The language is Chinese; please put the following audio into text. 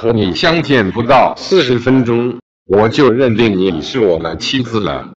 和你相见不到四十分钟。我就认定你是我的妻子了。